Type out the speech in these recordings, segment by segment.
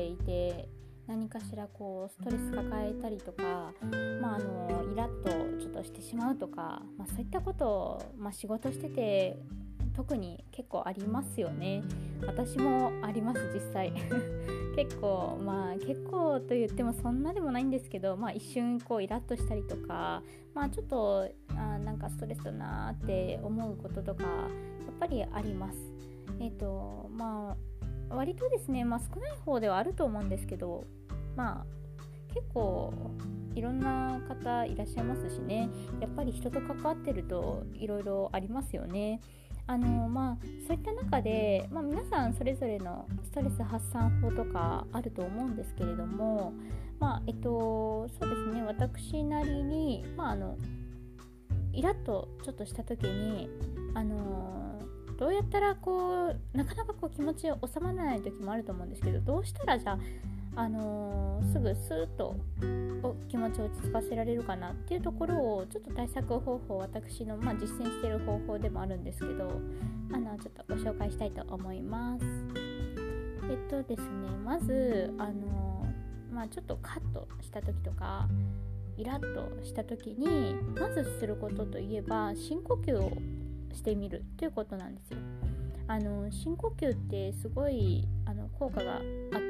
ていて何かしらこうストレス抱えたりとか、まあ、あのイラッとちょっとしてしまうとか、まあ、そういったことを、まあ、仕事してて特に結構ありますよね。私もあります実際。結構まあ結構と言ってもそんなでもないんですけど、まあ、一瞬こうイラッとしたりとか、まあ、ちょっとあなんかストレスだなって思うこととかやっぱりあります。えっ、ー、とまあ割とですね、まあ、少ない方ではあると思うんですけどまあ結構いろんな方いらっしゃいますしねやっぱり人と関わってるといろいろありますよね。あのまあ、そういった中で、まあ、皆さんそれぞれのストレス発散法とかあると思うんですけれども、まあえっと、そうですね私なりに、まあ、あのイラッとちょっとした時に、あのどうやったらこうなかなかこう気持ち収まらない時もあると思うんですけどどうしたらじゃああのー、すぐスーッと気持ちを落ち着かせられるかなっていうところをちょっと対策方法私の、まあ、実践してる方法でもあるんですけどあのちょっとご紹介したいと思います。えっとですねまずあのー、まあ、ちょっとカットした時とかイラッとした時にまずすることといえば深呼吸をしてみるということなんですよ。あの深呼吸ってすごいあの効果があっ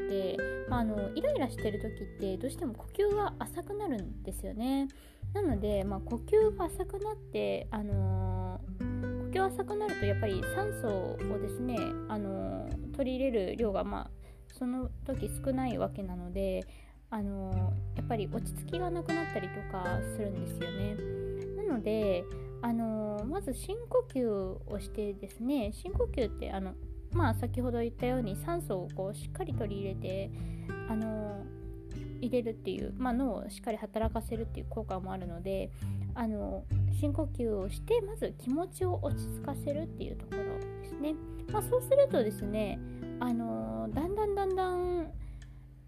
て、まあ、あのイライラしてる時ってどうしても呼吸が浅くなるんですよねなので、まあ、呼吸が浅くなって、あのー、呼吸浅くなるとやっぱり酸素をですね、あのー、取り入れる量が、まあ、その時少ないわけなので、あのー、やっぱり落ち着きがなくなったりとかするんですよねなのであのまず深呼吸をしてですね深呼吸ってあのまあ先ほど言ったように酸素をこうしっかり取り入れてあの入れるっていう、まあ、脳をしっかり働かせるっていう効果もあるのであの深呼吸をしてまず気持ちを落ち着かせるっていうところですね、まあ、そうするとですねあのだんだんだんだん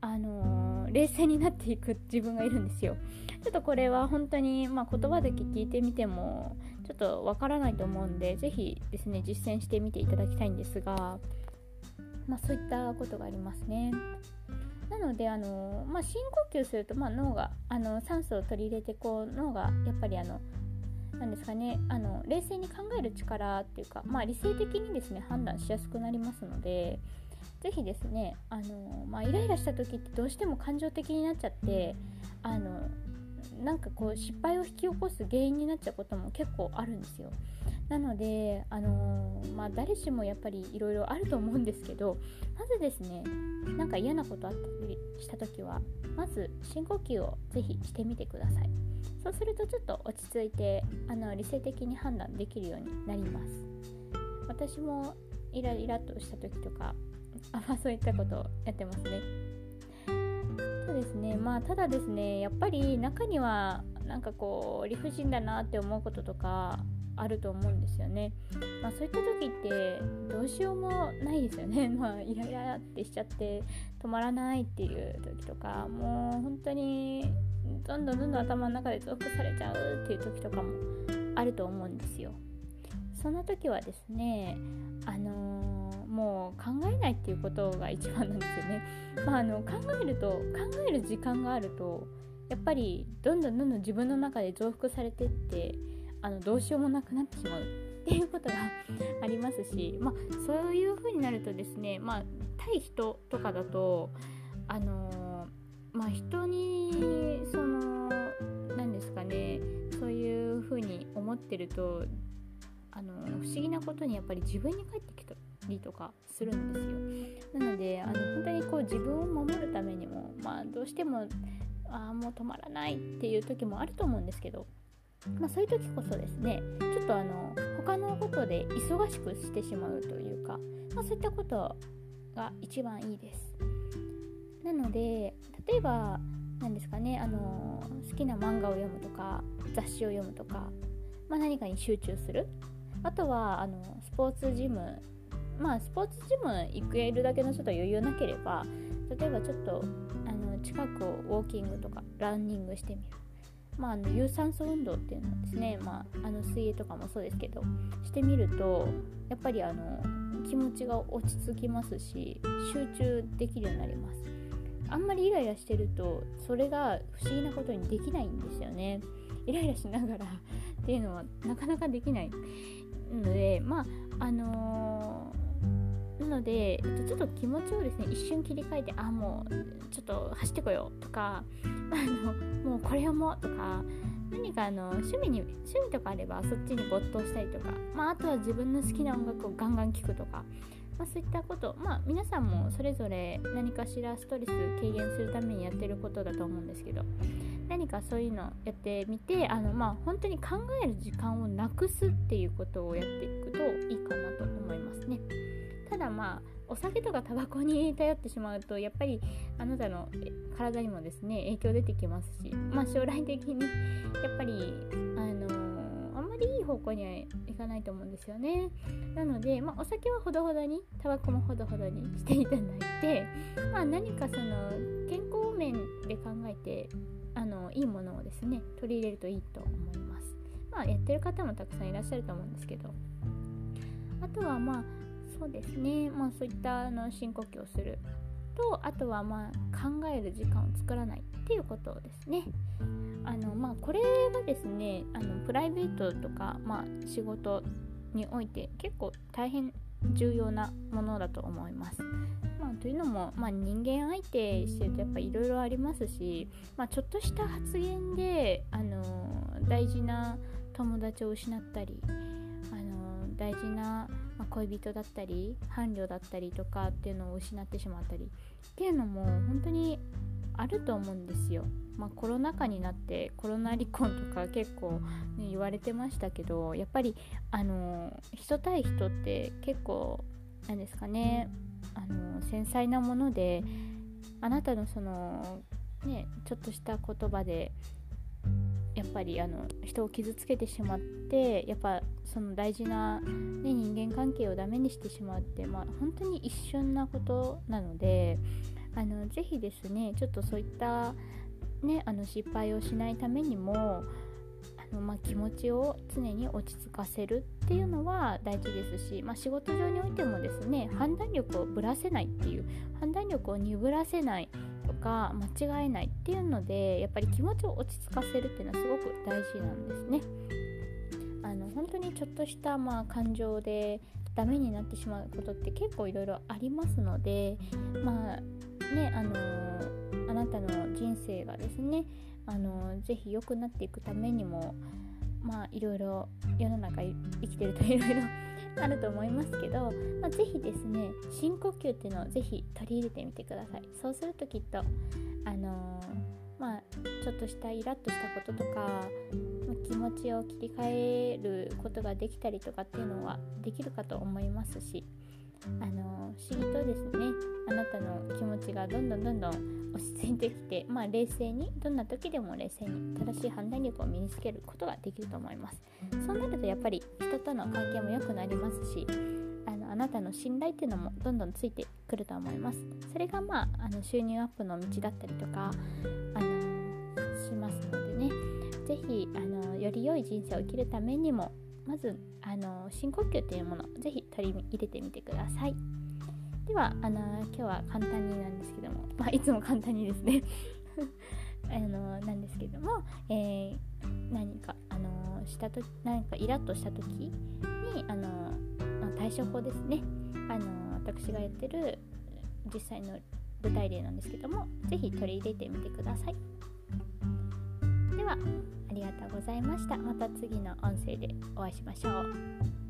あの冷静になっていく自分がいるんですよちょっとこれは本当に、まあ、言葉で聞いてみてもちょっとわからないと思うんで是非ですね実践してみていただきたいんですが、まあ、そういったことがありますね。なのであの、まあ、深呼吸すると、まあ、脳があの酸素を取り入れてこう脳がやっぱりあのなんですかねあの冷静に考える力っていうか、まあ、理性的にですね判断しやすくなりますので是非ですねあの、まあ、イライラした時ってどうしても感情的になっちゃってあのなんかこう失敗を引き起こす原因になっちゃうことも結構あるんですよ。なので、あのー、まあ、誰しもやっぱりいろいろあると思うんですけどまずですねなんか嫌なことあったりした時はまず深呼吸をぜひしてみてください。そうするとちょっと落ち着いてあの理性的に判断できるようになります。私もイライラっとした時とかあまあそういったことをやってますねそうですねまあただですねやっぱり中にはなんかこう理不尽だなって思うこととかあると思うんですよね。まあ、そういった時ってどうしようもないですよね。まあ、イライラってしちゃって止まらないっていう時とかもう本当にどんどんどんどん頭の中で増幅されちゃうっていう時とかもあると思うんですよ。その時はですねあのーもう考えないっていうことが一番なんですよね。まあ、あの考えると考える時間があるとやっぱりどんどんどんどん自分の中で増幅されてってあのどうしようもなくなってしまう っていうことがありますし、まあ、そういう風になるとですね、まあ、対人とかだとあのまあ、人にその何ですかねそういう風に思ってるとあの不思議なことにやっぱり自分に返ってきたりとかするんですよ。なのであの本当にこう自分を守るためにも、まあ、どうしてもあもう止まらないっていう時もあると思うんですけど、まあ、そういう時こそですねちょっとあの他のことで忙しくしてしまうというか、まあ、そういったことが一番いいです。なので例えば何ですかねあの好きな漫画を読むとか雑誌を読むとか、まあ、何かに集中する。あとはあのスポーツジムまあスポーツジム行けるだけのちょっと余裕なければ例えばちょっとあの近くをウォーキングとかランニングしてみる。まあ、あの有酸素運動っていうのはですね、まあ、あの水泳とかもそうですけどしてみるとやっぱりあの気持ちが落ち着きますし集中できるようになります。あんまりイライラしてるとそれが不思議なことにできないんですよね。イライラしながら っていうのはなかなかできないのでまああの、なので、えっと、ちょっと気持ちをですね一瞬切り替えてあもうちょっと走ってこようとか あのもうこれ読もうとか何かあの趣味に趣味とかあればそっちに没頭したりとか、まあ、あとは自分の好きな音楽をガンガン聴くとか、まあ、そういったことまあ皆さんもそれぞれ何かしらストレス軽減するためにやってることだと思うんですけど何かそういうのやってみてあのまあ本当に考える時間をなくすっていうことをやっていくとまあお酒とかタバコに頼ってしまうとやっぱりあなたの体にもですね影響出てきますしまあ将来的にやっぱりあのー、あんまりいい方向にはいかないと思うんですよね。なので、まあ、お酒はほどほどにタバコもほどほどにしていただいて、まあ、何かその健康面で考えてあのいいものをですね取り入れるといいと思います。まあやってる方もたくさんいらっしゃると思うんですけど。あとはまあそうですねまあそういったあの深呼吸をするとあとはまあ考える時間を作らないっていうことですねあのまあこれはですねあのプライベートとか、まあ、仕事において結構大変重要なものだと思います。まあ、というのも、まあ、人間相手してるとやっぱいろいろありますし、まあ、ちょっとした発言で、あの大事な友達を失ったり、あの大事なまあ、恋人だったり伴侶だったりとかっていうのを失ってしまったりっていうのも本当にあると思うんですよ。まあ、コロナ禍になってコロナ離婚とか結構、ね、言われてましたけどやっぱりあの人対人って結構なんですかねあの繊細なものであなたのそのねちょっとした言葉でぱりあの人を傷つけてしまってやっぱその大事な、ね、人間関係をダメにしてしまうって、まあ、本当に一瞬なことなのであのぜひですねちょっとそういった、ね、あの失敗をしないためにもあの、まあ、気持ちを常に落ち着かせるっていうのは大事ですし、まあ、仕事上においてもですね判断力をぶらせないっていう判断力を鈍らせないか間違えないっていうのでやっぱり気持ちを落ち着かせるっていうのはすごく大事なんですね。あの本当にちょっとしたまあ感情でダメになってしまうことって結構いろいろありますのでまあねあのー、あなたの人生がですねあのー、ぜひ良くなっていくためにもまあいろいろ世の中生きてるといろいろあると思いますけど、まあ、ぜひですね深呼吸っていうのをぜひ取り入れてみてください。そうするときっとあのー、まあちょっとしたイラッとしたこととか、まあ、気持ちを切り替えることができたりとかっていうのはできるかと思いますしあの不思議とですねあなたの気持ちがどんどんどんどん落ち着いてきて、まあ、冷静にどんな時でも冷静に正しい判断力を身につけることができると思います。そうなるとやっぱり人との関係も良くなりますしあのあなたの信頼っていうのもどんどんついてくると思います。それがまああの収入アップの道だったりとかあのしますのでね。是非より良い人生を生きるためにもまずあの深呼吸というものぜひ取り入れてみてください。ではあの今日は簡単になんですけども、まあ、いつも簡単にですね。あのなんですけども、えー、何かあのしたと何かイラッとした時にあの対処法ですね。あの私がやってる実際の舞台例なんですけども是非取り入れてみてください。ではりがとうございました。また次の音声でお会いしましょう。